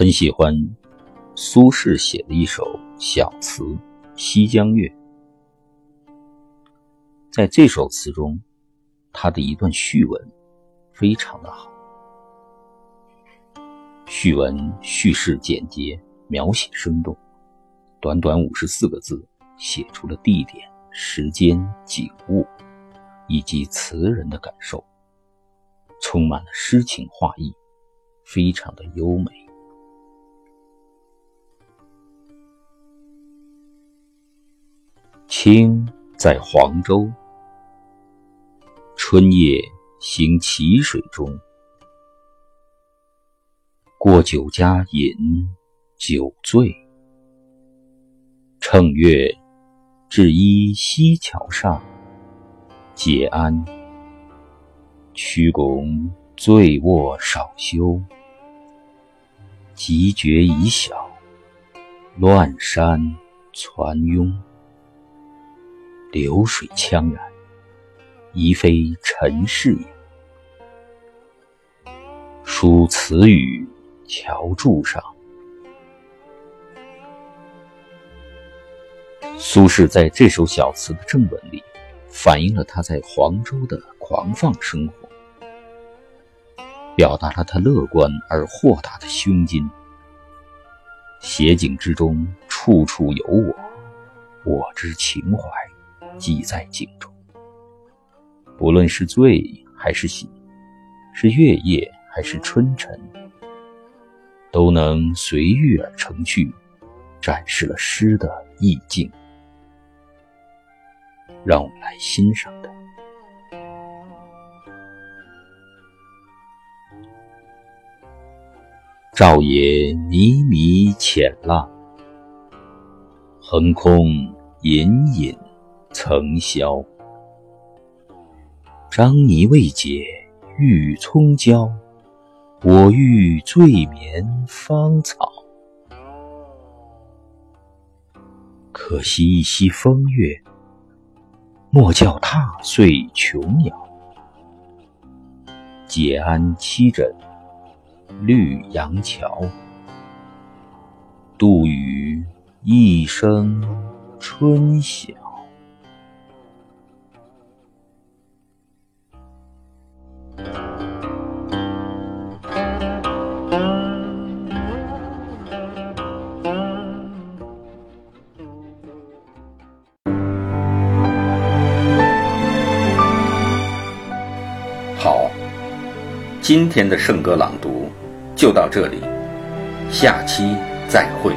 很喜欢苏轼写的一首小词《西江月》。在这首词中，他的一段序文非常的好。序文叙事简洁，描写生动，短短五十四个字，写出了地点、时间、景物以及词人的感受，充满了诗情画意，非常的优美。清在黄州，春夜行淇水中，过酒家饮酒醉，乘月至依溪桥上，解鞍，曲肱醉卧少休，急觉已晓，乱山攒拥。流水怆然，疑非尘世也。书词语桥柱上。苏轼在这首小词的正文里，反映了他在黄州的狂放生活，表达了他乐观而豁达的胸襟。写景之中，处处有我，我之情怀。记在镜中，不论是醉还是醒，是月夜还是春晨，都能随遇而成趣，展示了诗的意境。让我们来欣赏它。照野迷迷浅浪，横空隐隐。曾消，张泥未解玉葱焦，我欲醉眠芳草。可惜一夕风月，莫教踏碎琼瑶。解鞍栖枕绿杨桥，度余一生春晓。今天的圣歌朗读就到这里，下期再会。